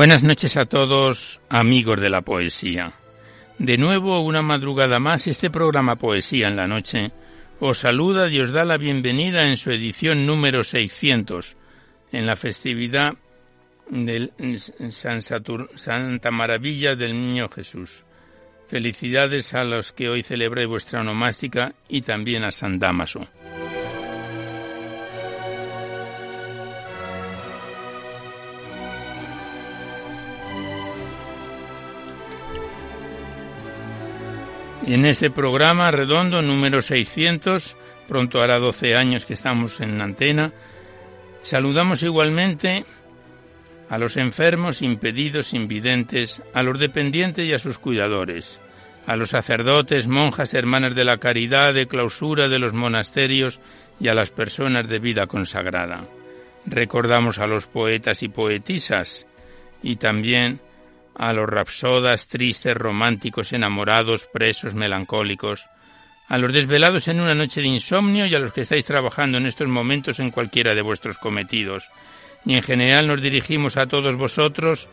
Buenas noches a todos, amigos de la poesía. De nuevo, una madrugada más, este programa Poesía en la Noche os saluda y os da la bienvenida en su edición número 600, en la festividad del San Santa Maravilla del Niño Jesús. Felicidades a los que hoy celebráis vuestra onomástica y también a San Damaso. En este programa redondo número 600, pronto hará 12 años que estamos en antena, saludamos igualmente a los enfermos, impedidos, invidentes, a los dependientes y a sus cuidadores, a los sacerdotes, monjas, hermanas de la caridad, de clausura de los monasterios y a las personas de vida consagrada. Recordamos a los poetas y poetisas y también a los rapsodas, tristes, románticos, enamorados, presos, melancólicos, a los desvelados en una noche de insomnio y a los que estáis trabajando en estos momentos en cualquiera de vuestros cometidos. Y en general nos dirigimos a todos vosotros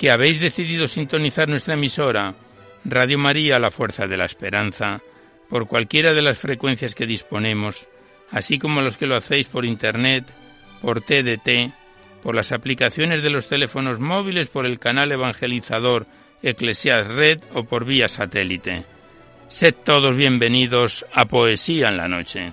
que habéis decidido sintonizar nuestra emisora, Radio María, la Fuerza de la Esperanza, por cualquiera de las frecuencias que disponemos, así como los que lo hacéis por Internet, por TDT, por las aplicaciones de los teléfonos móviles, por el canal evangelizador Eclesias Red o por vía satélite. Sed todos bienvenidos a Poesía en la Noche.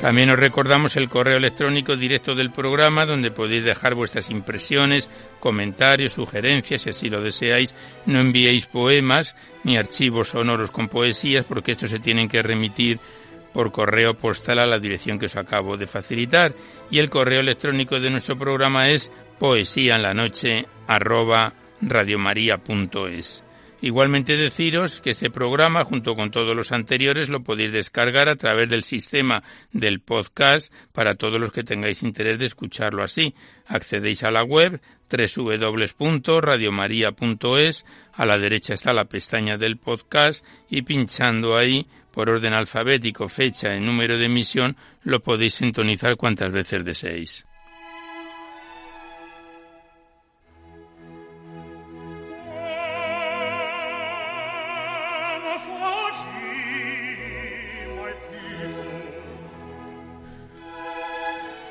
También os recordamos el correo electrónico directo del programa donde podéis dejar vuestras impresiones, comentarios, sugerencias, si así lo deseáis. No enviéis poemas ni archivos sonoros con poesías porque estos se tienen que remitir por correo postal a la dirección que os acabo de facilitar. Y el correo electrónico de nuestro programa es poesía en la noche Igualmente deciros que este programa, junto con todos los anteriores, lo podéis descargar a través del sistema del podcast para todos los que tengáis interés de escucharlo así. Accedéis a la web www.radiomaria.es, a la derecha está la pestaña del podcast y pinchando ahí por orden alfabético, fecha y número de emisión, lo podéis sintonizar cuantas veces deseéis.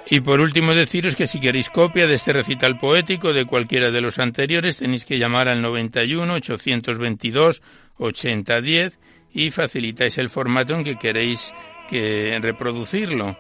Y por último deciros que si queréis copia de este recital poético de cualquiera de los anteriores tenéis que llamar al 91 822 8010 y facilitáis el formato en que queréis que reproducirlo.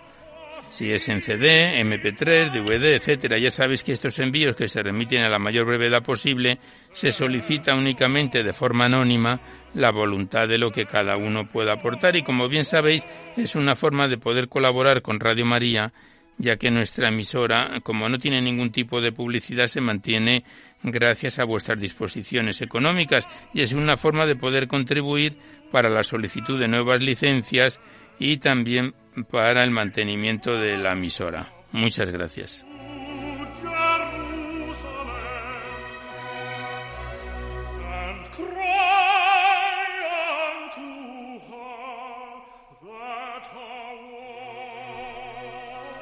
Si es en CD, MP3, DVD, etcétera, ya sabéis que estos envíos que se remiten a la mayor brevedad posible se solicita únicamente de forma anónima la voluntad de lo que cada uno pueda aportar y como bien sabéis es una forma de poder colaborar con Radio María ya que nuestra emisora, como no tiene ningún tipo de publicidad, se mantiene gracias a vuestras disposiciones económicas y es una forma de poder contribuir para la solicitud de nuevas licencias y también para el mantenimiento de la emisora. Muchas gracias.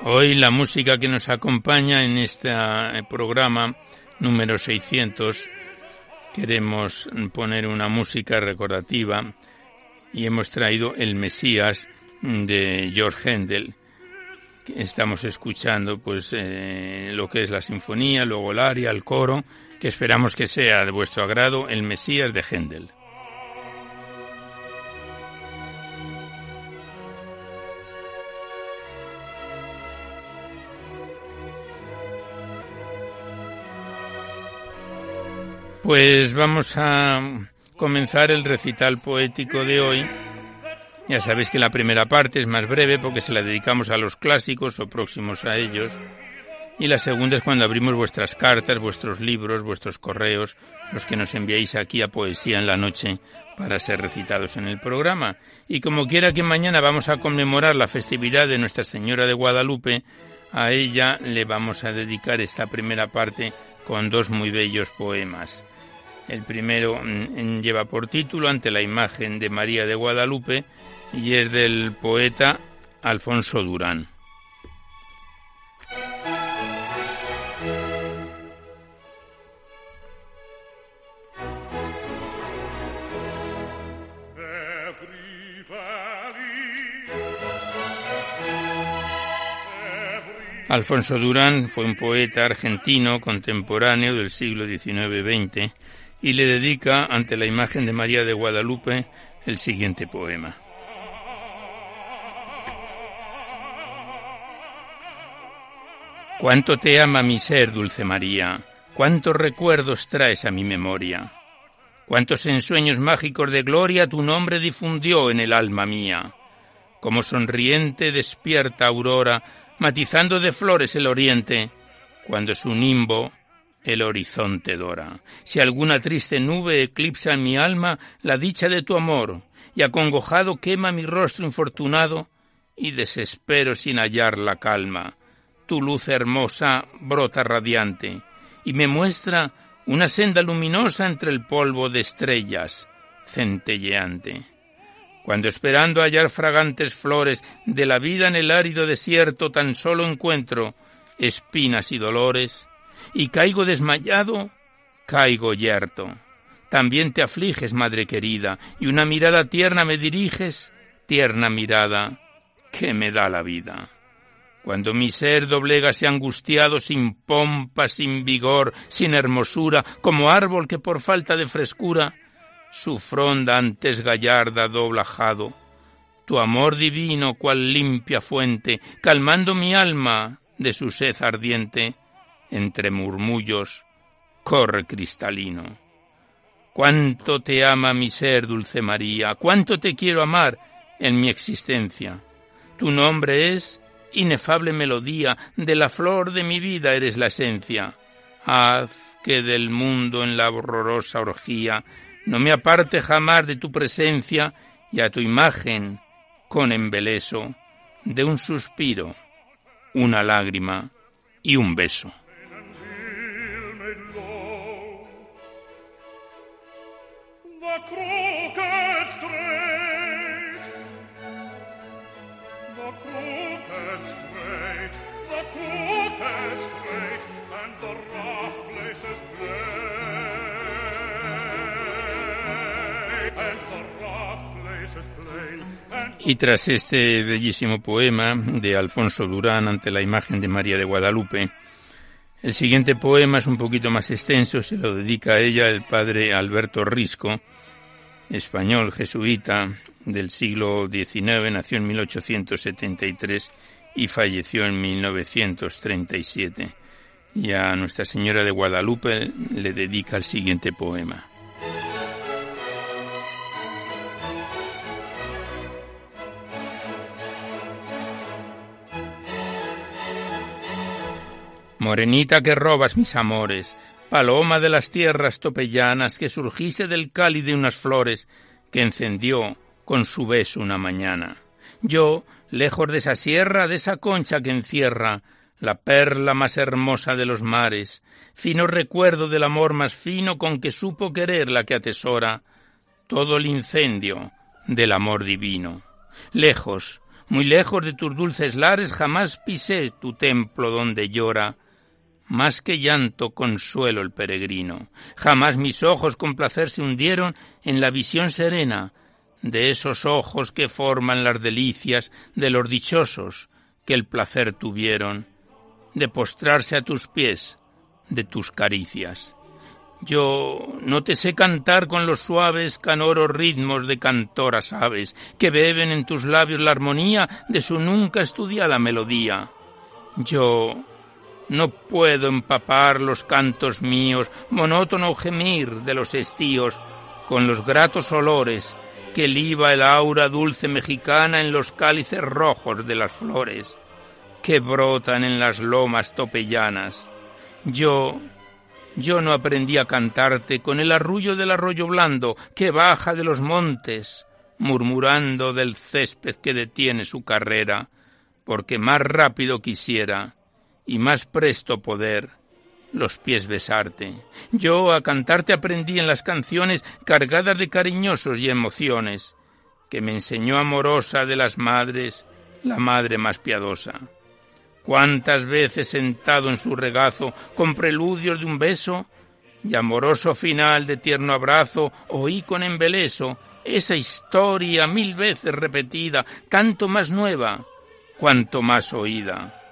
Hoy la música que nos acompaña en este programa número 600 queremos poner una música recordativa y hemos traído El Mesías de George Händel. Estamos escuchando pues eh, lo que es la sinfonía, luego el aria, el coro, que esperamos que sea de vuestro agrado El Mesías de Händel. Pues vamos a comenzar el recital poético de hoy. Ya sabéis que la primera parte es más breve porque se la dedicamos a los clásicos o próximos a ellos. Y la segunda es cuando abrimos vuestras cartas, vuestros libros, vuestros correos, los que nos enviáis aquí a Poesía en la Noche para ser recitados en el programa. Y como quiera que mañana vamos a conmemorar la festividad de Nuestra Señora de Guadalupe, a ella le vamos a dedicar esta primera parte con dos muy bellos poemas. El primero mm, lleva por título Ante la imagen de María de Guadalupe y es del poeta Alfonso Durán. Alfonso Durán fue un poeta argentino contemporáneo del siglo XIX-XX y le dedica ante la imagen de María de Guadalupe el siguiente poema. Cuánto te ama mi ser, dulce María, cuántos recuerdos traes a mi memoria, cuántos ensueños mágicos de gloria tu nombre difundió en el alma mía, como sonriente despierta aurora, matizando de flores el oriente, cuando su nimbo el horizonte dora. Si alguna triste nube eclipsa en mi alma la dicha de tu amor, y acongojado quema mi rostro infortunado, y desespero sin hallar la calma, tu luz hermosa brota radiante, y me muestra una senda luminosa entre el polvo de estrellas, centelleante. Cuando esperando hallar fragantes flores de la vida en el árido desierto tan solo encuentro espinas y dolores, y caigo desmayado, caigo yerto. También te afliges, madre querida, y una mirada tierna me diriges, tierna mirada que me da la vida. Cuando mi ser doblegase angustiado, sin pompa, sin vigor, sin hermosura, como árbol que por falta de frescura, su fronda antes gallarda doblajado, tu amor divino, cual limpia fuente, calmando mi alma de su sed ardiente, entre murmullos, corre cristalino. Cuánto te ama mi ser, dulce María, cuánto te quiero amar en mi existencia. Tu nombre es inefable melodía, de la flor de mi vida eres la esencia. Haz que del mundo en la horrorosa orgía no me aparte jamás de tu presencia y a tu imagen, con embeleso, de un suspiro, una lágrima y un beso. Y tras este bellísimo poema de Alfonso Durán ante la imagen de María de Guadalupe, el siguiente poema es un poquito más extenso, se lo dedica a ella el padre Alberto Risco, español jesuita del siglo XIX, nació en 1873 y falleció en 1937. Y a Nuestra Señora de Guadalupe le dedica el siguiente poema. Morenita que robas mis amores, paloma de las tierras topellanas, que surgiste del cáliz de unas flores que encendió con su beso una mañana. Yo, lejos de esa sierra, de esa concha que encierra la perla más hermosa de los mares, fino recuerdo del amor más fino con que supo querer la que atesora todo el incendio del amor divino. Lejos, muy lejos de tus dulces lares jamás pisé tu templo donde llora más que llanto consuelo el peregrino. Jamás mis ojos con placer se hundieron en la visión serena de esos ojos que forman las delicias de los dichosos que el placer tuvieron de postrarse a tus pies, de tus caricias. Yo no te sé cantar con los suaves canoros ritmos de cantoras aves que beben en tus labios la armonía de su nunca estudiada melodía. Yo no puedo empapar los cantos míos, monótono gemir de los estíos, con los gratos olores que liba el aura dulce mexicana en los cálices rojos de las flores que brotan en las lomas topellanas. Yo, yo no aprendí a cantarte con el arrullo del arroyo blando que baja de los montes, murmurando del césped que detiene su carrera, porque más rápido quisiera y más presto poder los pies besarte. Yo a cantarte aprendí en las canciones cargadas de cariñosos y emociones, que me enseñó amorosa de las madres, la madre más piadosa. Cuántas veces sentado en su regazo, con preludios de un beso y amoroso final de tierno abrazo, oí con embeleso esa historia mil veces repetida, tanto más nueva, cuanto más oída.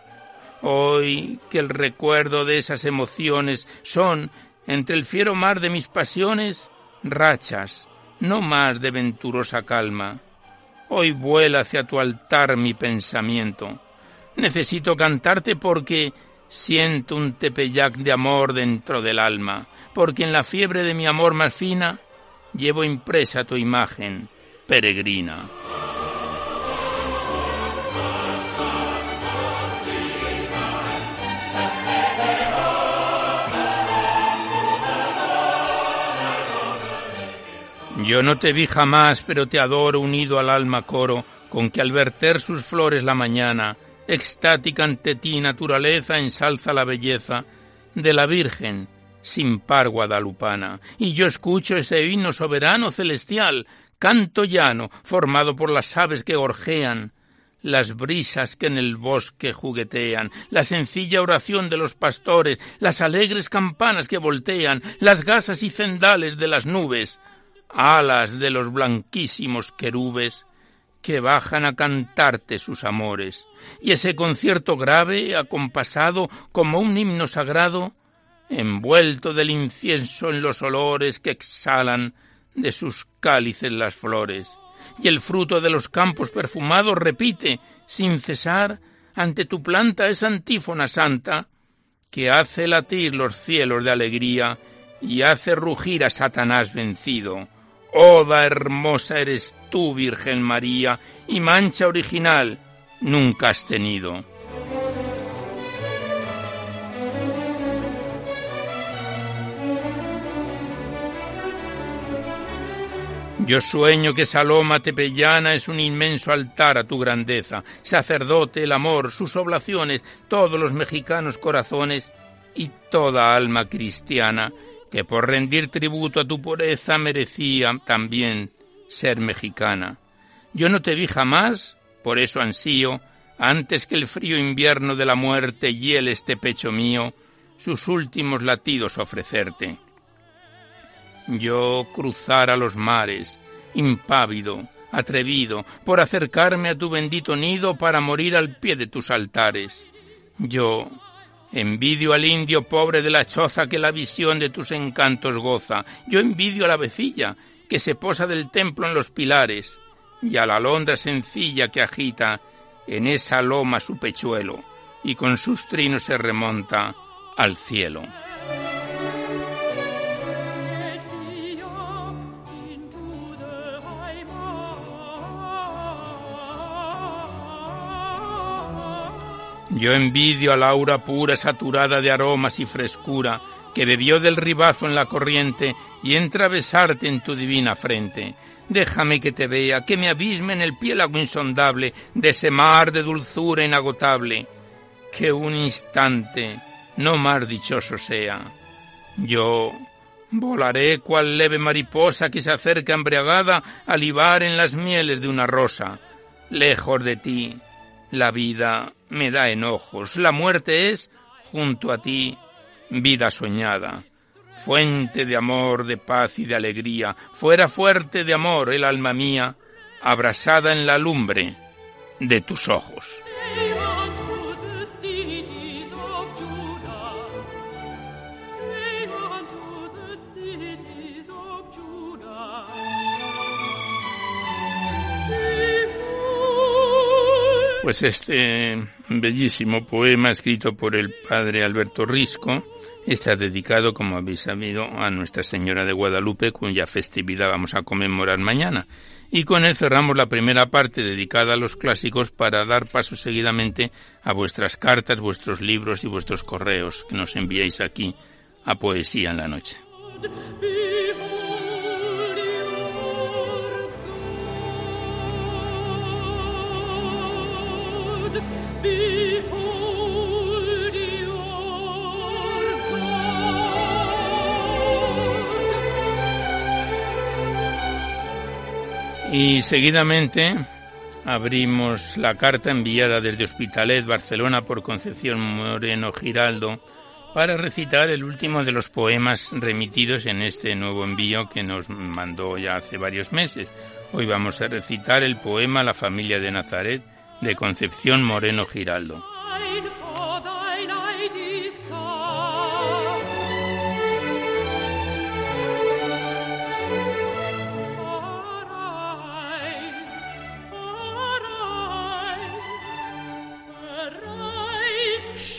Hoy que el recuerdo de esas emociones son, entre el fiero mar de mis pasiones, rachas, no más de venturosa calma. Hoy vuela hacia tu altar mi pensamiento. Necesito cantarte porque siento un tepeyac de amor dentro del alma, porque en la fiebre de mi amor más fina llevo impresa tu imagen, peregrina. Yo no te vi jamás, pero te adoro unido al alma coro, con que al verter sus flores la mañana, extática ante ti naturaleza ensalza la belleza de la Virgen sin par guadalupana. Y yo escucho ese himno soberano celestial, canto llano, formado por las aves que gorjean, las brisas que en el bosque juguetean, la sencilla oración de los pastores, las alegres campanas que voltean, las gasas y cendales de las nubes, alas de los blanquísimos querubes que bajan a cantarte sus amores, y ese concierto grave, acompasado como un himno sagrado, envuelto del incienso en los olores que exhalan de sus cálices las flores, y el fruto de los campos perfumados repite, sin cesar, ante tu planta esa antífona santa, que hace latir los cielos de alegría y hace rugir a Satanás vencido Oda hermosa eres tú, Virgen María, y mancha original nunca has tenido. Yo sueño que Saloma Tepellana es un inmenso altar a tu grandeza, sacerdote, el amor, sus oblaciones, todos los mexicanos corazones y toda alma cristiana que por rendir tributo a tu pureza merecía también ser mexicana. Yo no te vi jamás, por eso ansío, antes que el frío invierno de la muerte hiele este pecho mío, sus últimos latidos ofrecerte. Yo cruzara los mares, impávido, atrevido, por acercarme a tu bendito nido para morir al pie de tus altares. Yo, Envidio al indio pobre de la choza que la visión de tus encantos goza. Yo envidio a la vecilla que se posa del templo en los pilares y a la alondra sencilla que agita en esa loma su pechuelo y con sus trinos se remonta al cielo. Yo envidio a la aura pura saturada de aromas y frescura, que bebió del ribazo en la corriente y entra a besarte en tu divina frente. Déjame que te vea, que me abisme en el piélago insondable de ese mar de dulzura inagotable, que un instante no más dichoso sea. Yo volaré cual leve mariposa que se acerca embriagada a libar en las mieles de una rosa lejos de ti. La vida me da enojos, la muerte es, junto a ti, vida soñada. Fuente de amor, de paz y de alegría, fuera fuerte de amor el alma mía, abrasada en la lumbre de tus ojos. Pues este bellísimo poema escrito por el padre Alberto Risco está dedicado, como habéis sabido, a Nuestra Señora de Guadalupe, cuya festividad vamos a conmemorar mañana. Y con él cerramos la primera parte dedicada a los clásicos para dar paso seguidamente a vuestras cartas, vuestros libros y vuestros correos que nos enviáis aquí a Poesía en la Noche. Y seguidamente abrimos la carta enviada desde Hospitalet, Barcelona, por Concepción Moreno Giraldo, para recitar el último de los poemas remitidos en este nuevo envío que nos mandó ya hace varios meses. Hoy vamos a recitar el poema La familia de Nazaret de Concepción Moreno Giraldo.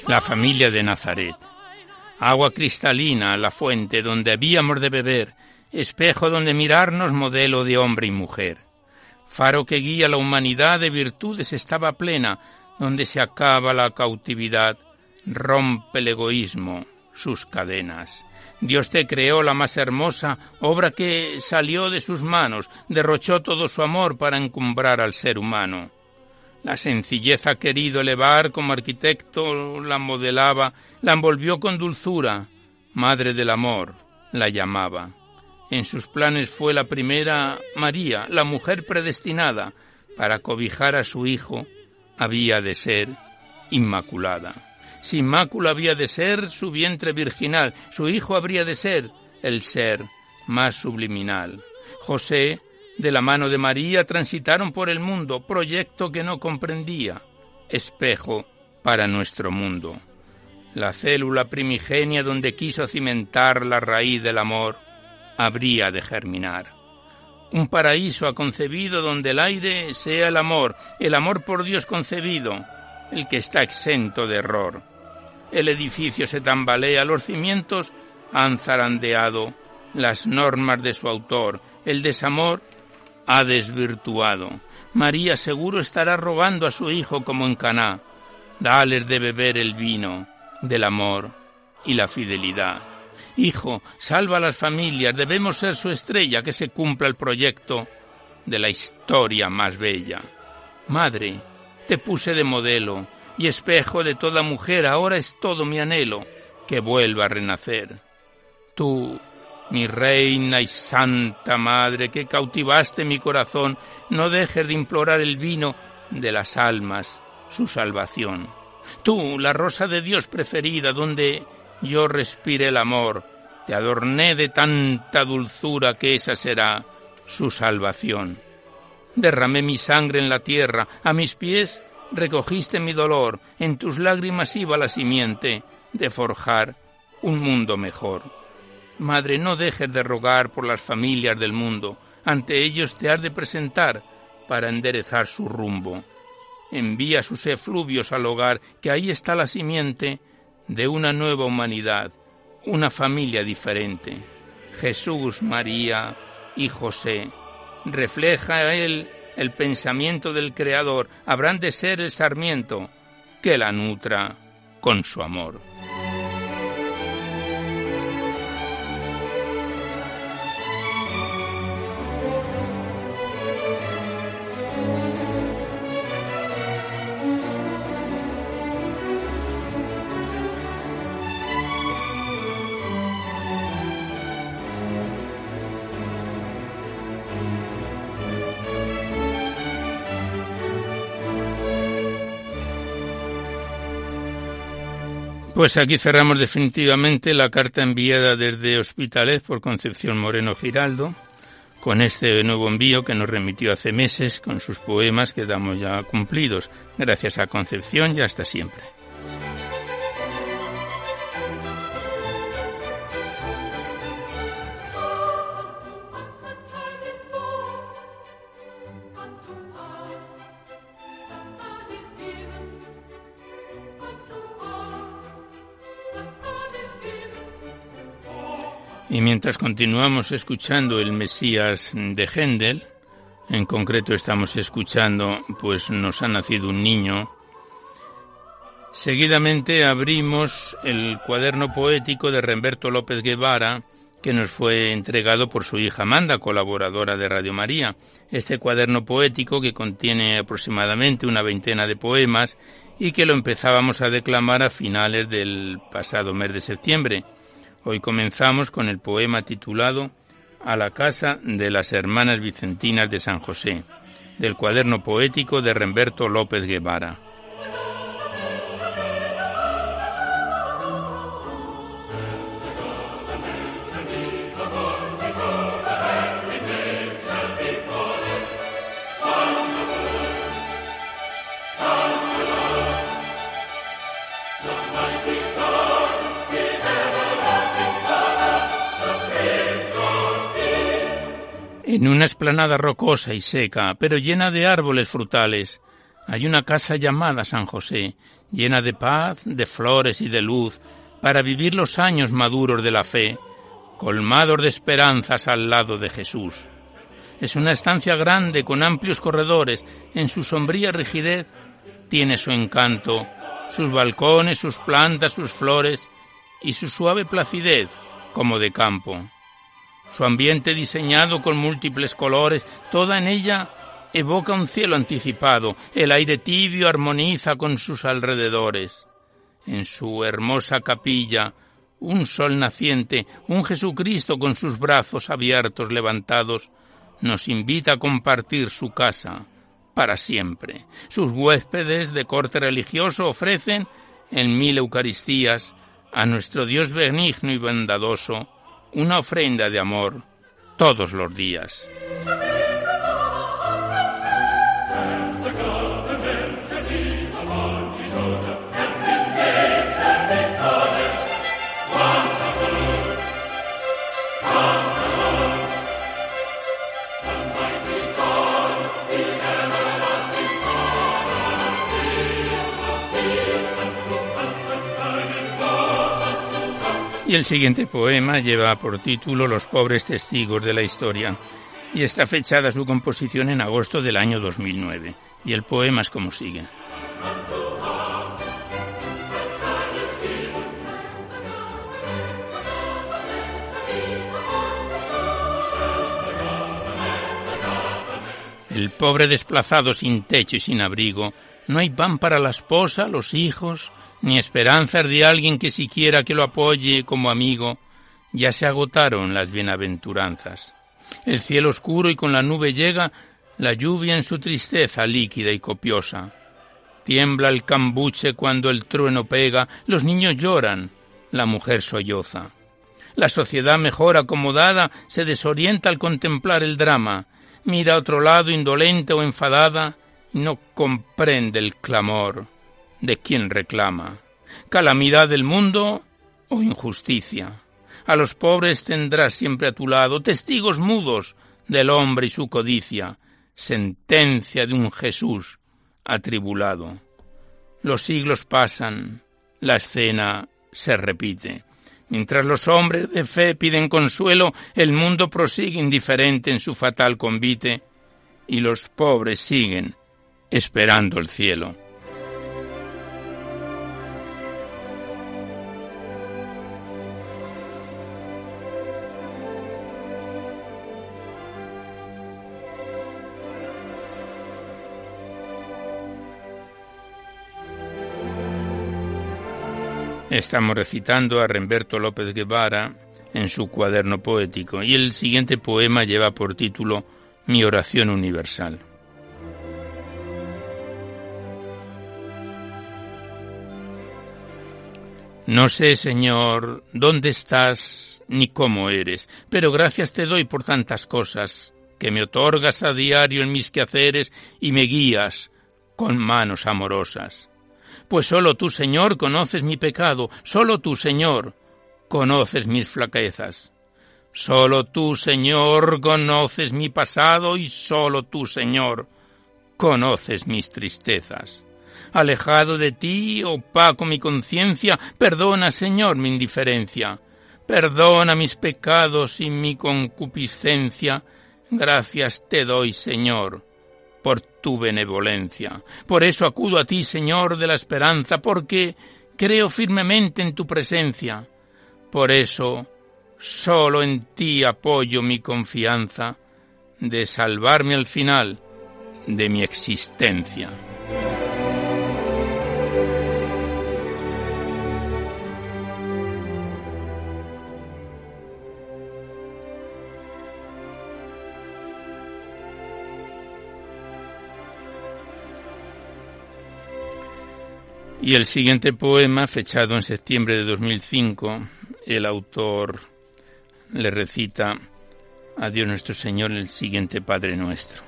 la familia de Nazaret. Agua cristalina, la fuente donde habíamos de beber, espejo donde mirarnos modelo de hombre y mujer. Faro que guía la humanidad de virtudes estaba plena, donde se acaba la cautividad, rompe el egoísmo sus cadenas. Dios te creó la más hermosa obra que salió de sus manos, derrochó todo su amor para encumbrar al ser humano. La sencillez ha querido elevar como arquitecto, la modelaba, la envolvió con dulzura, madre del amor, la llamaba. En sus planes fue la primera María, la mujer predestinada, para cobijar a su hijo, había de ser inmaculada. Sin mácula había de ser su vientre virginal, su hijo habría de ser el ser más subliminal. José de la mano de María transitaron por el mundo, proyecto que no comprendía, espejo para nuestro mundo. La célula primigenia donde quiso cimentar la raíz del amor habría de germinar. Un paraíso ha concebido donde el aire sea el amor, el amor por Dios concebido, el que está exento de error. El edificio se tambalea, los cimientos han zarandeado las normas de su autor, el desamor ha desvirtuado. María seguro estará rogando a su hijo como en Caná. Dales de beber el vino del amor y la fidelidad. Hijo, salva a las familias, debemos ser su estrella, que se cumpla el proyecto de la historia más bella. Madre, te puse de modelo y espejo de toda mujer, ahora es todo mi anhelo, que vuelva a renacer. Tú, mi reina y santa madre, que cautivaste mi corazón, no dejes de implorar el vino de las almas, su salvación. Tú, la rosa de Dios preferida, donde yo respire el amor, te adorné de tanta dulzura que esa será su salvación. Derramé mi sangre en la tierra, a mis pies recogiste mi dolor, en tus lágrimas iba la simiente de forjar un mundo mejor. Madre, no dejes de rogar por las familias del mundo, ante ellos te has de presentar para enderezar su rumbo. Envía sus efluvios al hogar, que ahí está la simiente de una nueva humanidad, una familia diferente. Jesús, María y José. Refleja él el pensamiento del Creador, habrán de ser el sarmiento que la nutra con su amor. Pues aquí cerramos definitivamente la carta enviada desde Hospitalet por Concepción Moreno Giraldo, con este nuevo envío que nos remitió hace meses con sus poemas que damos ya cumplidos. Gracias a Concepción y hasta siempre. Y mientras continuamos escuchando el Mesías de Händel, en concreto estamos escuchando, pues nos ha nacido un niño, seguidamente abrimos el cuaderno poético de Remberto López Guevara, que nos fue entregado por su hija Amanda, colaboradora de Radio María. Este cuaderno poético, que contiene aproximadamente una veintena de poemas y que lo empezábamos a declamar a finales del pasado mes de septiembre. Hoy comenzamos con el poema titulado A la casa de las hermanas vicentinas de San José, del cuaderno poético de Remberto López Guevara. En una esplanada rocosa y seca, pero llena de árboles frutales, hay una casa llamada San José, llena de paz, de flores y de luz, para vivir los años maduros de la fe, colmados de esperanzas al lado de Jesús. Es una estancia grande con amplios corredores, en su sombría rigidez tiene su encanto, sus balcones, sus plantas, sus flores y su suave placidez como de campo su ambiente diseñado con múltiples colores, toda en ella evoca un cielo anticipado, el aire tibio armoniza con sus alrededores. En su hermosa capilla, un sol naciente, un Jesucristo con sus brazos abiertos levantados, nos invita a compartir su casa para siempre. Sus huéspedes de corte religioso ofrecen en mil Eucaristías a nuestro Dios benigno y bondadoso una ofrenda de amor todos los días. Y el siguiente poema lleva por título Los pobres testigos de la historia y está fechada su composición en agosto del año 2009. Y el poema es como sigue. El pobre desplazado sin techo y sin abrigo, no hay pan para la esposa, los hijos, ni esperanzas de alguien que siquiera que lo apoye como amigo, ya se agotaron las bienaventuranzas. El cielo oscuro y con la nube llega la lluvia en su tristeza líquida y copiosa. Tiembla el cambuche cuando el trueno pega, los niños lloran, la mujer solloza. La sociedad mejor acomodada se desorienta al contemplar el drama, mira a otro lado indolente o enfadada y no comprende el clamor de quien reclama. Calamidad del mundo o injusticia. A los pobres tendrás siempre a tu lado, testigos mudos del hombre y su codicia, sentencia de un Jesús atribulado. Los siglos pasan, la escena se repite. Mientras los hombres de fe piden consuelo, el mundo prosigue indiferente en su fatal convite, y los pobres siguen esperando el cielo. Estamos recitando a Remberto López Guevara en su cuaderno poético y el siguiente poema lleva por título Mi oración universal. No sé, Señor, dónde estás ni cómo eres, pero gracias te doy por tantas cosas que me otorgas a diario en mis quehaceres y me guías con manos amorosas. Pues solo tú, Señor, conoces mi pecado, solo tú, Señor, conoces mis flaquezas. Solo tú, Señor, conoces mi pasado y solo tú, Señor, conoces mis tristezas. Alejado de ti, opaco mi conciencia, perdona, Señor, mi indiferencia. Perdona mis pecados y mi concupiscencia. Gracias te doy, Señor, por tu benevolencia. Por eso acudo a ti, Señor de la esperanza, porque creo firmemente en tu presencia. Por eso solo en ti apoyo mi confianza de salvarme al final de mi existencia. Y el siguiente poema, fechado en septiembre de 2005, el autor le recita a Dios nuestro Señor el siguiente Padre nuestro.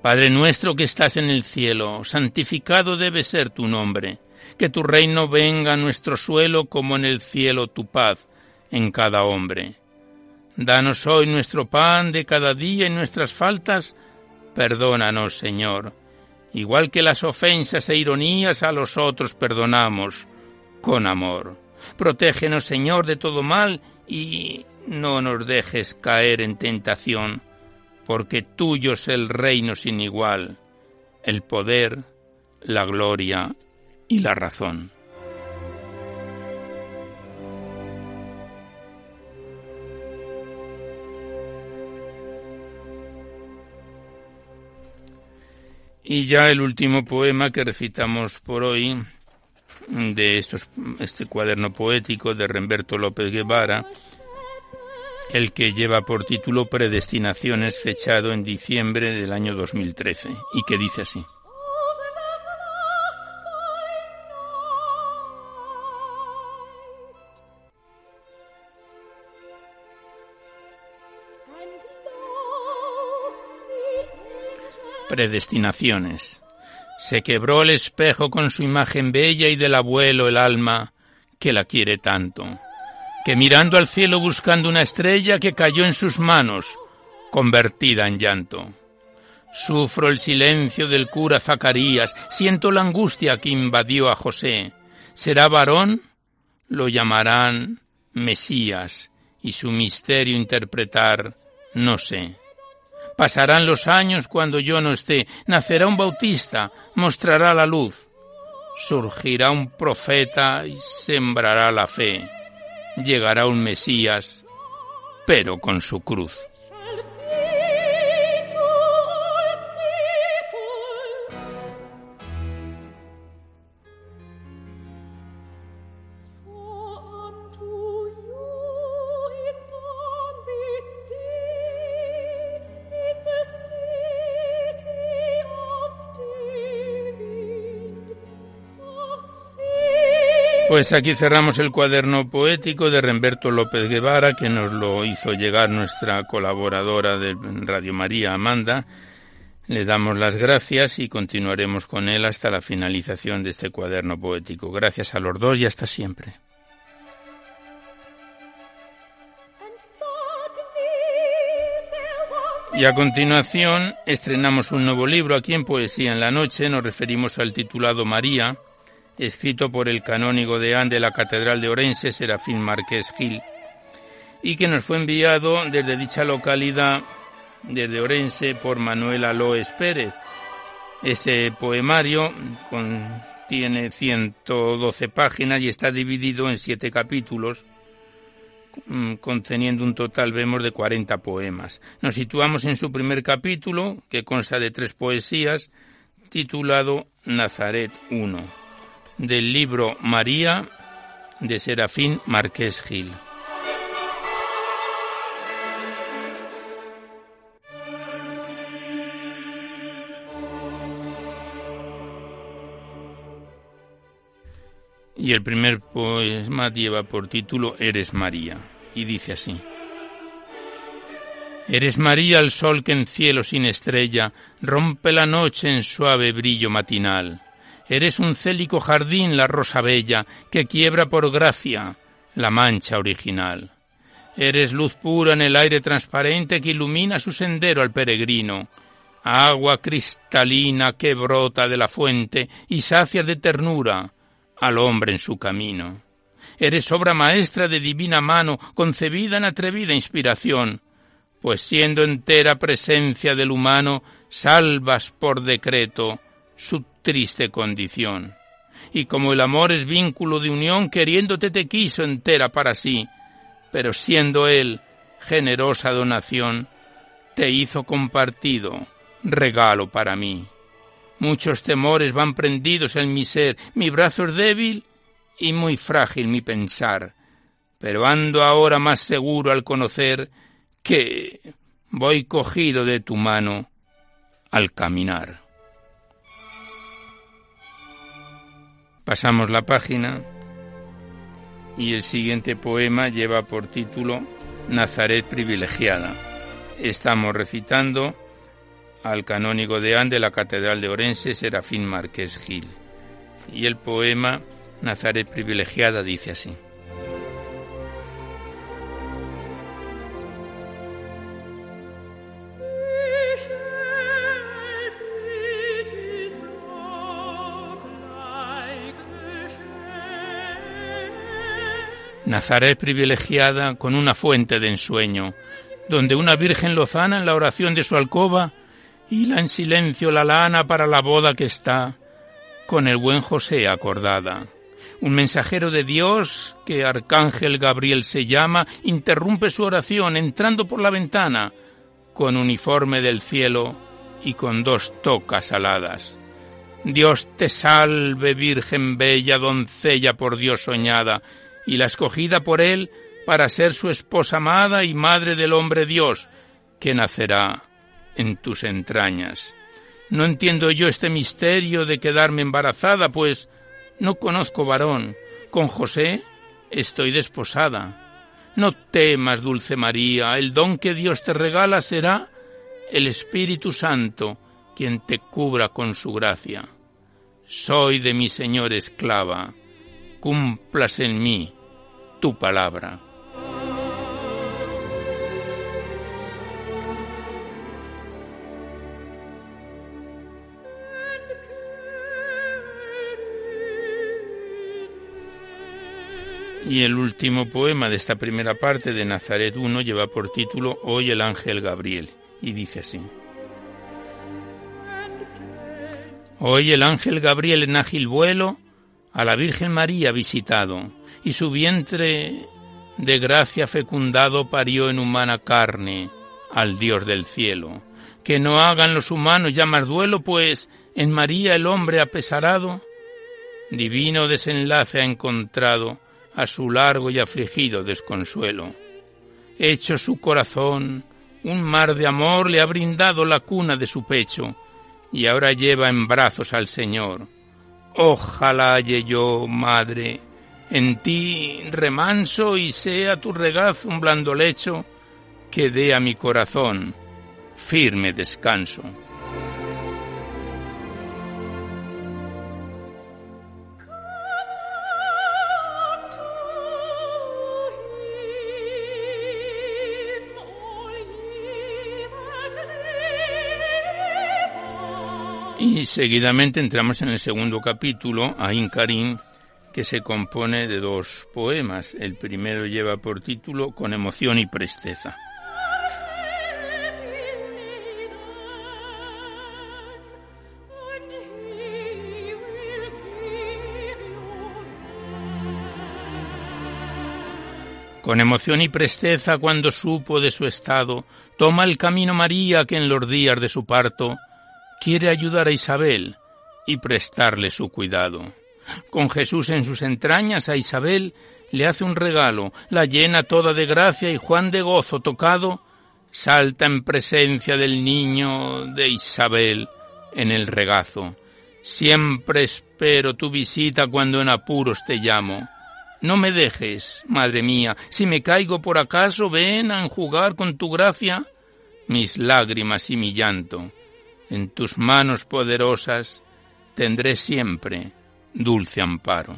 Padre nuestro que estás en el cielo, santificado debe ser tu nombre, que tu reino venga a nuestro suelo como en el cielo tu paz en cada hombre. Danos hoy nuestro pan de cada día y nuestras faltas, perdónanos, Señor igual que las ofensas e ironías a los otros perdonamos con amor. Protégenos, Señor, de todo mal y no nos dejes caer en tentación, porque tuyo es el reino sin igual, el poder, la gloria y la razón. Y ya el último poema que recitamos por hoy de estos, este cuaderno poético de Remberto López Guevara, el que lleva por título Predestinaciones, fechado en diciembre del año 2013, y que dice así. Predestinaciones. Se quebró el espejo con su imagen bella y del abuelo el alma que la quiere tanto, que mirando al cielo buscando una estrella que cayó en sus manos, convertida en llanto. Sufro el silencio del cura Zacarías, siento la angustia que invadió a José. ¿Será varón? Lo llamarán Mesías, y su misterio interpretar no sé. Pasarán los años cuando yo no esté. Nacerá un bautista, mostrará la luz. Surgirá un profeta y sembrará la fe. Llegará un Mesías, pero con su cruz. Pues aquí cerramos el cuaderno poético de Remberto López Guevara, que nos lo hizo llegar nuestra colaboradora de Radio María, Amanda. Le damos las gracias y continuaremos con él hasta la finalización de este cuaderno poético. Gracias a los dos y hasta siempre. Y a continuación estrenamos un nuevo libro aquí en Poesía en la Noche. Nos referimos al titulado María escrito por el canónigo de de la Catedral de Orense, Serafín Márquez Gil, y que nos fue enviado desde dicha localidad, desde Orense, por Manuel Aloes Pérez. Este poemario contiene 112 páginas y está dividido en siete capítulos, mm, conteniendo un total, vemos, de 40 poemas. Nos situamos en su primer capítulo, que consta de tres poesías, titulado Nazaret I del libro María de Serafín Marqués Gil. Y el primer poema lleva por título Eres María y dice así. Eres María el sol que en cielo sin estrella rompe la noche en suave brillo matinal. Eres un célico jardín la rosa bella que quiebra por gracia la mancha original. Eres luz pura en el aire transparente que ilumina su sendero al peregrino, agua cristalina que brota de la fuente y sacia de ternura al hombre en su camino. Eres obra maestra de divina mano, concebida en atrevida inspiración, pues siendo entera presencia del humano, salvas por decreto su triste condición. Y como el amor es vínculo de unión, queriéndote te quiso entera para sí, pero siendo él generosa donación, te hizo compartido regalo para mí. Muchos temores van prendidos en mi ser, mi brazo es débil y muy frágil mi pensar, pero ando ahora más seguro al conocer que voy cogido de tu mano al caminar. Pasamos la página y el siguiente poema lleva por título Nazaret privilegiada. Estamos recitando al canónigo de Ande de la Catedral de Orense, Serafín Márquez Gil. Y el poema Nazaret privilegiada dice así. Nazaret privilegiada con una fuente de ensueño, donde una virgen lozana en la oración de su alcoba hila en silencio la lana para la boda que está con el buen José acordada. Un mensajero de Dios, que Arcángel Gabriel se llama, interrumpe su oración entrando por la ventana, con uniforme del cielo y con dos tocas aladas. Dios te salve, Virgen bella, doncella por Dios soñada, y la escogida por él para ser su esposa amada y madre del hombre Dios, que nacerá en tus entrañas. No entiendo yo este misterio de quedarme embarazada, pues no conozco varón. Con José estoy desposada. No temas, dulce María, el don que Dios te regala será el Espíritu Santo quien te cubra con su gracia. Soy de mi Señor esclava, cumplas en mí palabra. Y el último poema de esta primera parte de Nazaret 1 lleva por título Hoy el ángel Gabriel y dice así. Hoy el ángel Gabriel en ágil vuelo a la Virgen María visitado y su vientre de gracia fecundado parió en humana carne al Dios del cielo. Que no hagan los humanos ya más duelo, pues en María el hombre apesarado divino desenlace ha encontrado a su largo y afligido desconsuelo. Hecho su corazón, un mar de amor le ha brindado la cuna de su pecho, y ahora lleva en brazos al Señor. Ojalá halle yo, madre, en ti remanso y sea tu regazo un blando lecho que dé a mi corazón firme descanso. Y seguidamente entramos en el segundo capítulo, a Incarín, que se compone de dos poemas. El primero lleva por título Con emoción y presteza. Con emoción y presteza cuando supo de su estado, toma el camino María que en los días de su parto quiere ayudar a Isabel y prestarle su cuidado. Con Jesús en sus entrañas a Isabel le hace un regalo, la llena toda de gracia y Juan de gozo tocado salta en presencia del niño de Isabel en el regazo. Siempre espero tu visita cuando en apuros te llamo. No me dejes, madre mía, si me caigo por acaso, ven a enjugar con tu gracia mis lágrimas y mi llanto. En tus manos poderosas tendré siempre dulce amparo.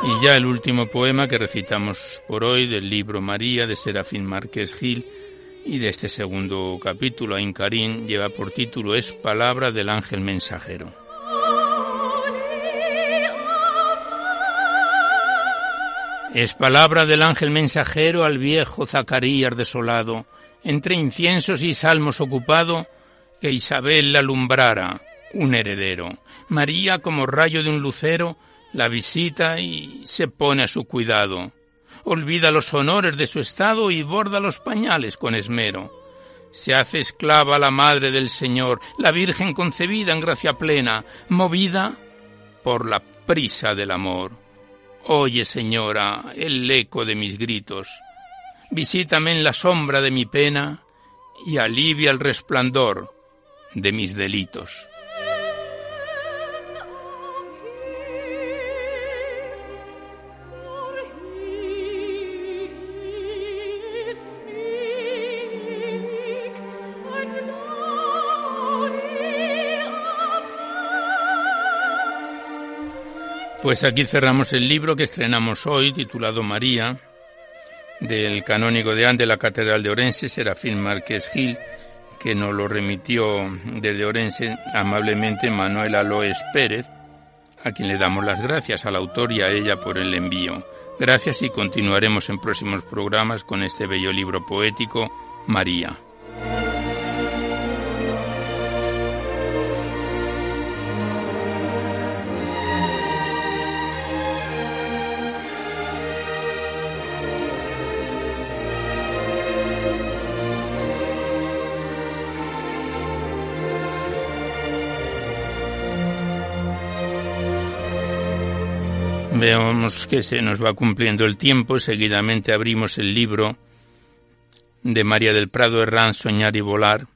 Y ya el último poema que recitamos por hoy del libro María de Serafín Márquez Gil y de este segundo capítulo, Ain Karim, lleva por título Es palabra del ángel mensajero. Es palabra del ángel mensajero al viejo Zacarías desolado, entre inciensos y salmos ocupado, que Isabel la alumbrara, un heredero. María, como rayo de un lucero, la visita y se pone a su cuidado. Olvida los honores de su estado y borda los pañales con esmero. Se hace esclava la madre del Señor, la Virgen concebida en gracia plena, movida por la prisa del amor. Oye, Señora, el eco de mis gritos. Visítame en la sombra de mi pena y alivia el resplandor de mis delitos. Pues aquí cerramos el libro que estrenamos hoy, titulado María, del canónigo de Ande la Catedral de Orense, Serafín Márquez Gil, que nos lo remitió desde Orense amablemente Manuel Aloes Pérez, a quien le damos las gracias al autor y a ella por el envío. Gracias y continuaremos en próximos programas con este bello libro poético, María. Veamos que se nos va cumpliendo el tiempo. Seguidamente abrimos el libro de María del Prado Herrán, Soñar y Volar.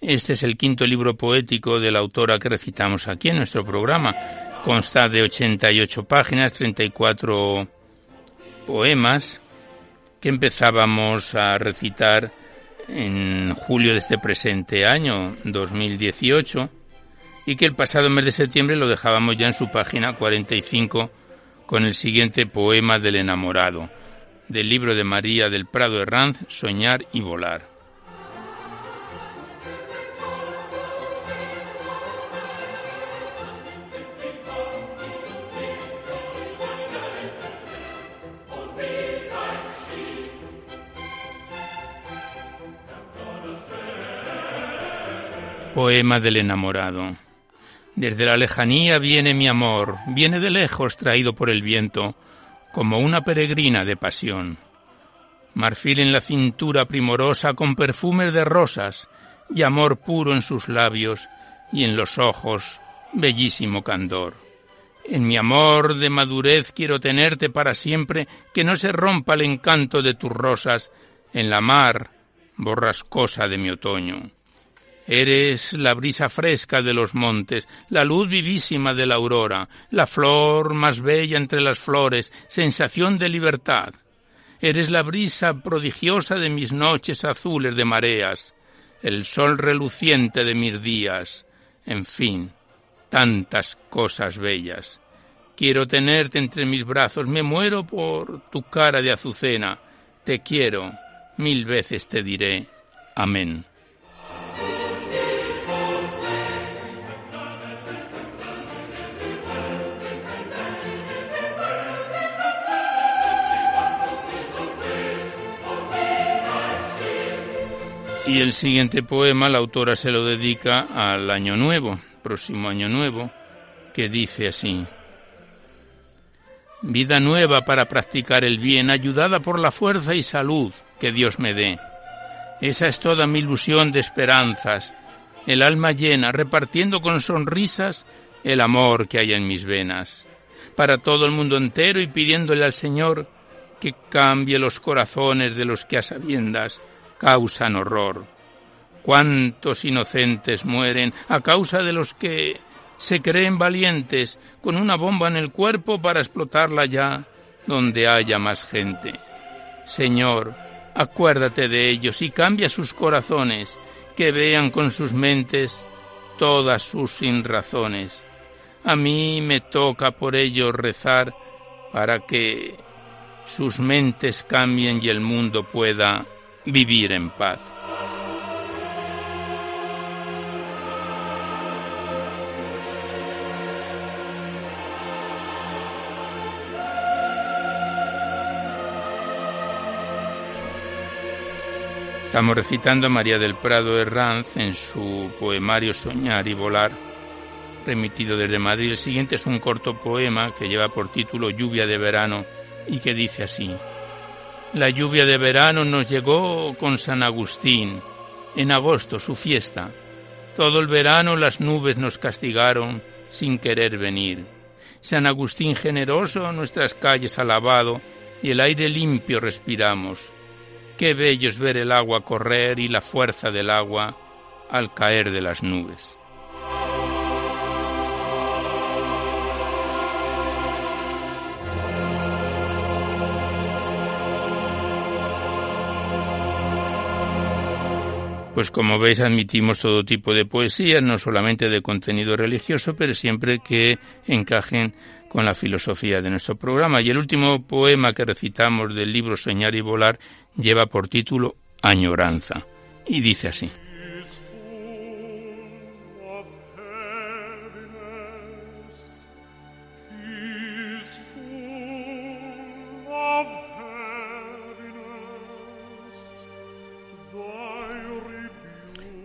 Este es el quinto libro poético de la autora que recitamos aquí en nuestro programa. Consta de 88 páginas, 34 poemas que empezábamos a recitar en julio de este presente año, 2018, y que el pasado mes de septiembre lo dejábamos ya en su página 45 con el siguiente poema del enamorado, del libro de María del Prado Herranz, Soñar y Volar. Poema del enamorado. Desde la lejanía viene mi amor, viene de lejos traído por el viento, como una peregrina de pasión. Marfil en la cintura primorosa con perfumes de rosas y amor puro en sus labios y en los ojos bellísimo candor. En mi amor de madurez quiero tenerte para siempre, que no se rompa el encanto de tus rosas en la mar borrascosa de mi otoño. Eres la brisa fresca de los montes, la luz vivísima de la aurora, la flor más bella entre las flores, sensación de libertad. Eres la brisa prodigiosa de mis noches azules de mareas, el sol reluciente de mis días, en fin, tantas cosas bellas. Quiero tenerte entre mis brazos, me muero por tu cara de azucena, te quiero, mil veces te diré. Amén. Y el siguiente poema la autora se lo dedica al año nuevo, próximo año nuevo, que dice así. Vida nueva para practicar el bien, ayudada por la fuerza y salud que Dios me dé. Esa es toda mi ilusión de esperanzas, el alma llena, repartiendo con sonrisas el amor que hay en mis venas, para todo el mundo entero y pidiéndole al Señor que cambie los corazones de los que a sabiendas causan horror. Cuántos inocentes mueren a causa de los que se creen valientes con una bomba en el cuerpo para explotarla ya donde haya más gente. Señor, acuérdate de ellos y cambia sus corazones, que vean con sus mentes todas sus sinrazones. A mí me toca por ellos rezar para que sus mentes cambien y el mundo pueda vivir en paz. Estamos recitando a María del Prado Herranz en su poemario Soñar y Volar, remitido desde Madrid. El siguiente es un corto poema que lleva por título Lluvia de verano y que dice así. La lluvia de verano nos llegó con San Agustín, en agosto su fiesta. Todo el verano las nubes nos castigaron sin querer venir. San Agustín generoso nuestras calles ha lavado y el aire limpio respiramos Qué bello es ver el agua correr y la fuerza del agua al caer de las nubes. Pues como veis admitimos todo tipo de poesías, no solamente de contenido religioso, pero siempre que encajen con la filosofía de nuestro programa. Y el último poema que recitamos del libro Soñar y Volar lleva por título Añoranza y dice así.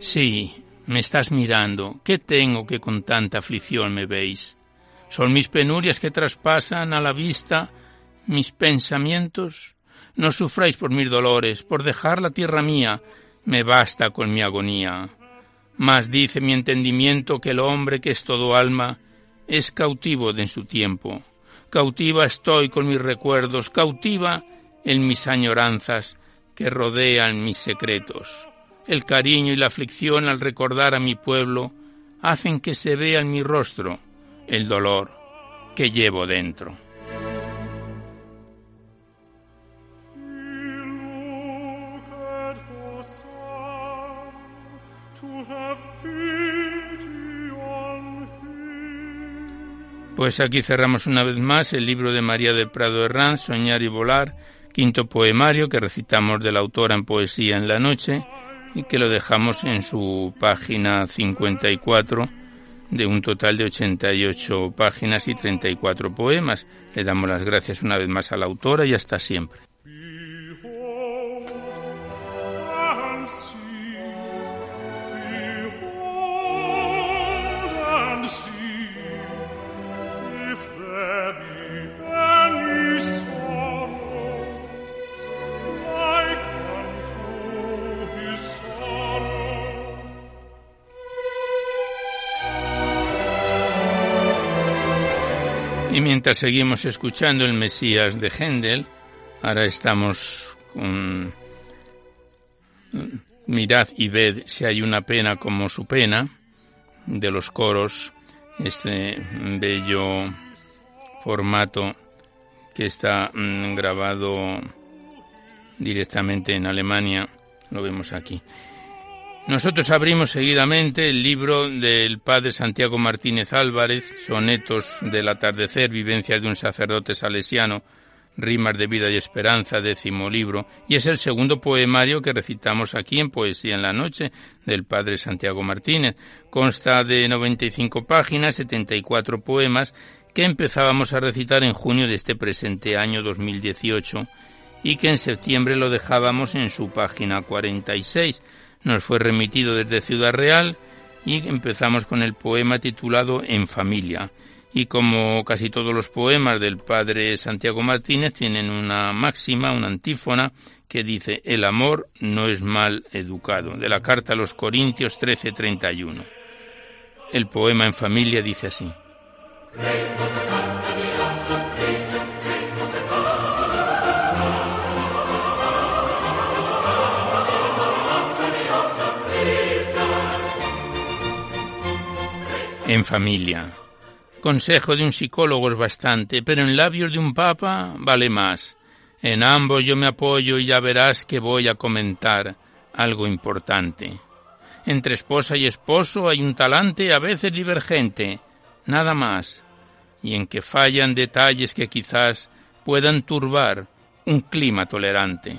Sí, me estás mirando. ¿Qué tengo que con tanta aflicción me veis? Son mis penurias que traspasan a la vista mis pensamientos. No sufráis por mis dolores, por dejar la tierra mía, me basta con mi agonía. Mas dice mi entendimiento que el hombre que es todo alma es cautivo de su tiempo. Cautiva estoy con mis recuerdos, cautiva en mis añoranzas que rodean mis secretos. El cariño y la aflicción al recordar a mi pueblo hacen que se vea en mi rostro el dolor que llevo dentro. Pues aquí cerramos una vez más el libro de María del Prado Herrán, Soñar y Volar, quinto poemario que recitamos de la autora en Poesía en la Noche y que lo dejamos en su página 54 de un total de 88 páginas y 34 poemas. Le damos las gracias una vez más a la autora y hasta siempre. Mientras seguimos escuchando el Mesías de Händel, ahora estamos con Mirad y ved si hay una pena como su pena, de los coros, este bello formato que está mm, grabado directamente en Alemania, lo vemos aquí. Nosotros abrimos seguidamente el libro del padre Santiago Martínez Álvarez, Sonetos del atardecer, vivencia de un sacerdote salesiano, Rimas de vida y esperanza, décimo libro, y es el segundo poemario que recitamos aquí en Poesía en la Noche del padre Santiago Martínez. Consta de 95 páginas, 74 poemas, que empezábamos a recitar en junio de este presente año 2018 y que en septiembre lo dejábamos en su página 46 nos fue remitido desde Ciudad Real y empezamos con el poema titulado En familia. Y como casi todos los poemas del padre Santiago Martínez tienen una máxima, una antífona, que dice El amor no es mal educado, de la carta a los Corintios 13:31. El poema en familia dice así. En familia. Consejo de un psicólogo es bastante, pero en labios de un papa vale más. En ambos yo me apoyo y ya verás que voy a comentar algo importante. Entre esposa y esposo hay un talante a veces divergente, nada más, y en que fallan detalles que quizás puedan turbar un clima tolerante.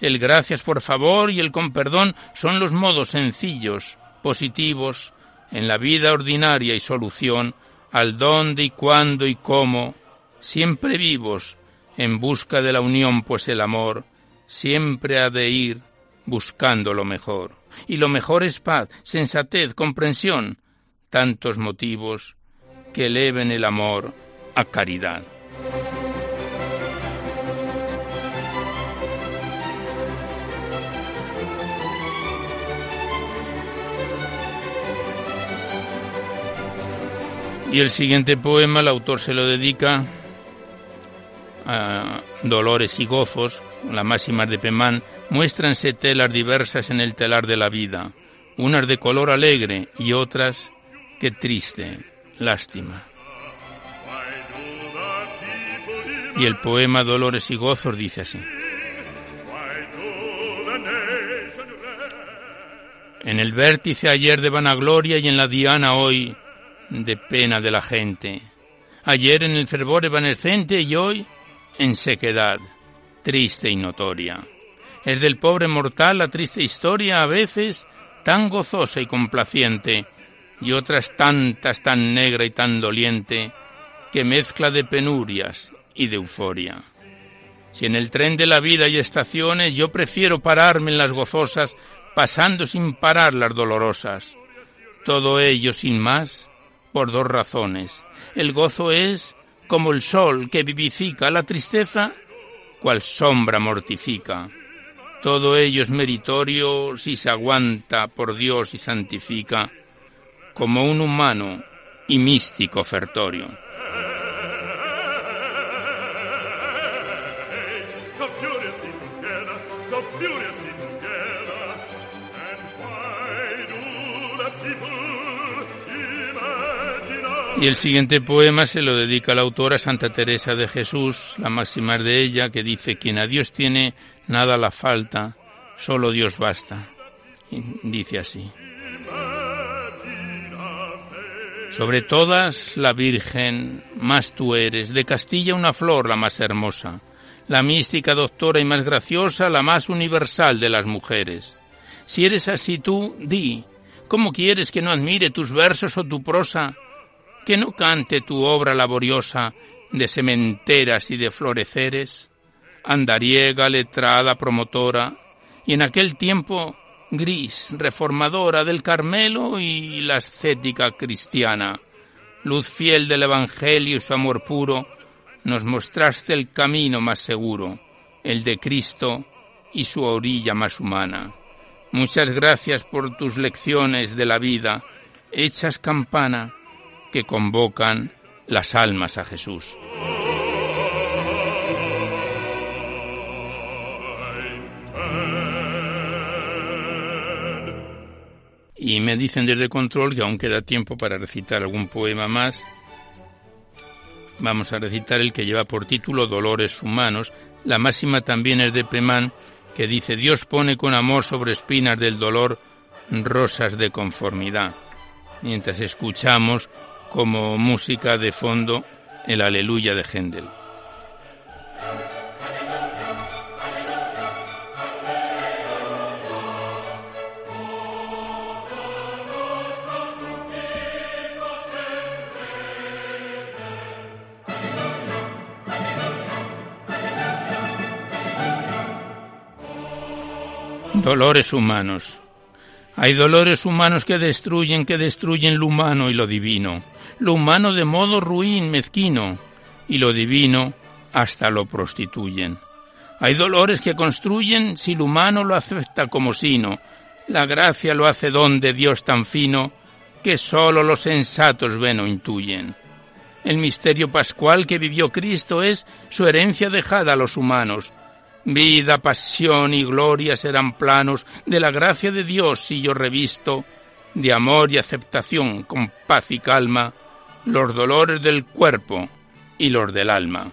El gracias por favor y el con perdón son los modos sencillos, positivos, en la vida ordinaria y solución al dónde y cuándo y cómo, siempre vivos en busca de la unión, pues el amor siempre ha de ir buscando lo mejor. Y lo mejor es paz, sensatez, comprensión, tantos motivos que eleven el amor a caridad. Y el siguiente poema el autor se lo dedica a dolores y gozos, las máximas de Pemán, muéstranse telas diversas en el telar de la vida, unas de color alegre y otras que triste, lástima. Y el poema Dolores y Gozos dice así. En el vértice ayer de vanagloria y en la diana hoy de pena de la gente. Ayer en el fervor evanescente y hoy en sequedad, triste y notoria. Es del pobre mortal la triste historia a veces tan gozosa y complaciente, y otras tantas tan negra y tan doliente, que mezcla de penurias y de euforia. Si en el tren de la vida hay estaciones, yo prefiero pararme en las gozosas, pasando sin parar las dolorosas. Todo ello sin más por dos razones. El gozo es como el sol que vivifica, la tristeza cual sombra mortifica. Todo ello es meritorio si se aguanta por Dios y santifica como un humano y místico ofertorio. Y el siguiente poema se lo dedica la autora Santa Teresa de Jesús, la máxima de ella, que dice, quien a Dios tiene, nada la falta, solo Dios basta. Y dice así. Sobre todas la Virgen, más tú eres, de Castilla una flor la más hermosa, la mística doctora y más graciosa, la más universal de las mujeres. Si eres así tú, di, ¿cómo quieres que no admire tus versos o tu prosa? Que no cante tu obra laboriosa de sementeras y de floreceres, andariega, letrada, promotora, y en aquel tiempo gris, reformadora del Carmelo y la ascética cristiana, luz fiel del Evangelio y su amor puro, nos mostraste el camino más seguro, el de Cristo y su orilla más humana. Muchas gracias por tus lecciones de la vida, hechas campana, que convocan las almas a Jesús. Y me dicen desde control que aún queda tiempo para recitar algún poema más. Vamos a recitar el que lleva por título Dolores Humanos. La máxima también es de Pemán, que dice Dios pone con amor sobre espinas del dolor rosas de conformidad. Mientras escuchamos como música de fondo el Aleluya de Händel. Dolores humanos. Hay dolores humanos que destruyen, que destruyen lo humano y lo divino lo humano de modo ruin, mezquino, y lo divino hasta lo prostituyen. Hay dolores que construyen si lo humano lo acepta como sino, la gracia lo hace don de Dios tan fino que sólo los sensatos ven o intuyen. El misterio pascual que vivió Cristo es su herencia dejada a los humanos. Vida, pasión y gloria serán planos de la gracia de Dios si yo revisto de amor y aceptación con paz y calma los dolores del cuerpo y los del alma.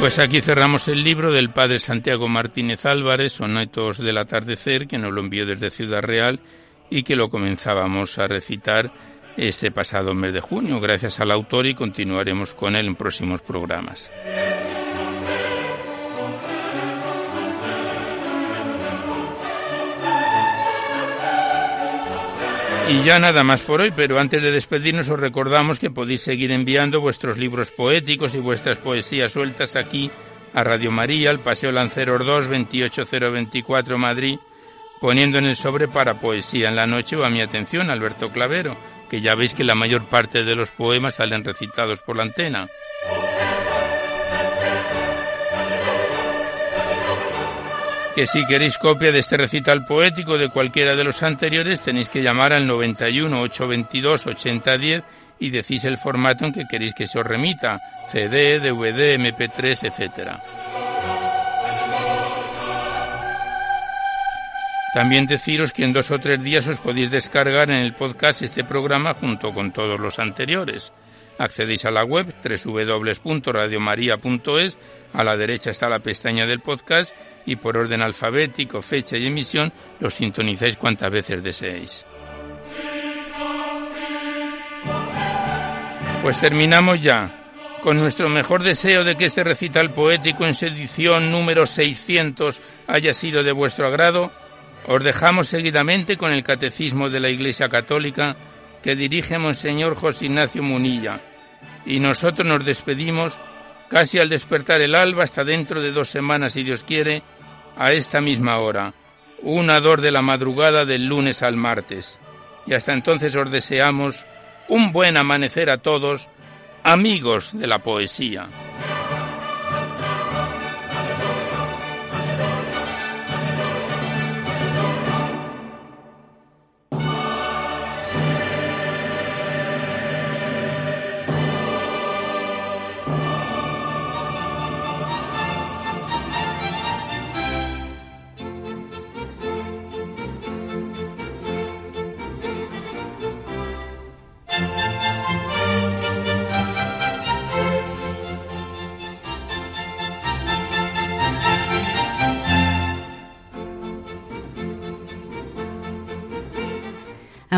Pues aquí cerramos el libro del padre Santiago Martínez Álvarez, Sonetos del Atardecer, que nos lo envió desde Ciudad Real y que lo comenzábamos a recitar este pasado mes de junio, gracias al autor y continuaremos con él en próximos programas. Y ya nada más por hoy, pero antes de despedirnos os recordamos que podéis seguir enviando vuestros libros poéticos y vuestras poesías sueltas aquí a Radio María, al Paseo Lanceros 2, 28024 Madrid, poniendo en el sobre para poesía en la noche o a mi atención Alberto Clavero, que ya veis que la mayor parte de los poemas salen recitados por la antena. Que si queréis copia de este recital poético de cualquiera de los anteriores tenéis que llamar al 91 822 8010 y decís el formato en que queréis que se os remita, CD, DVD, MP3, etc. También deciros que en dos o tres días os podéis descargar en el podcast este programa junto con todos los anteriores. Accedéis a la web www.radiomaria.es, a la derecha está la pestaña del podcast y por orden alfabético, fecha y emisión lo sintonizáis cuantas veces deseéis. Pues terminamos ya con nuestro mejor deseo de que este recital poético en su edición número 600 haya sido de vuestro agrado. Os dejamos seguidamente con el Catecismo de la Iglesia Católica que dirige Monseñor José Ignacio Munilla. Y nosotros nos despedimos casi al despertar el alba hasta dentro de dos semanas, si Dios quiere, a esta misma hora, una dor de la madrugada del lunes al martes. Y hasta entonces os deseamos un buen amanecer a todos, amigos de la poesía.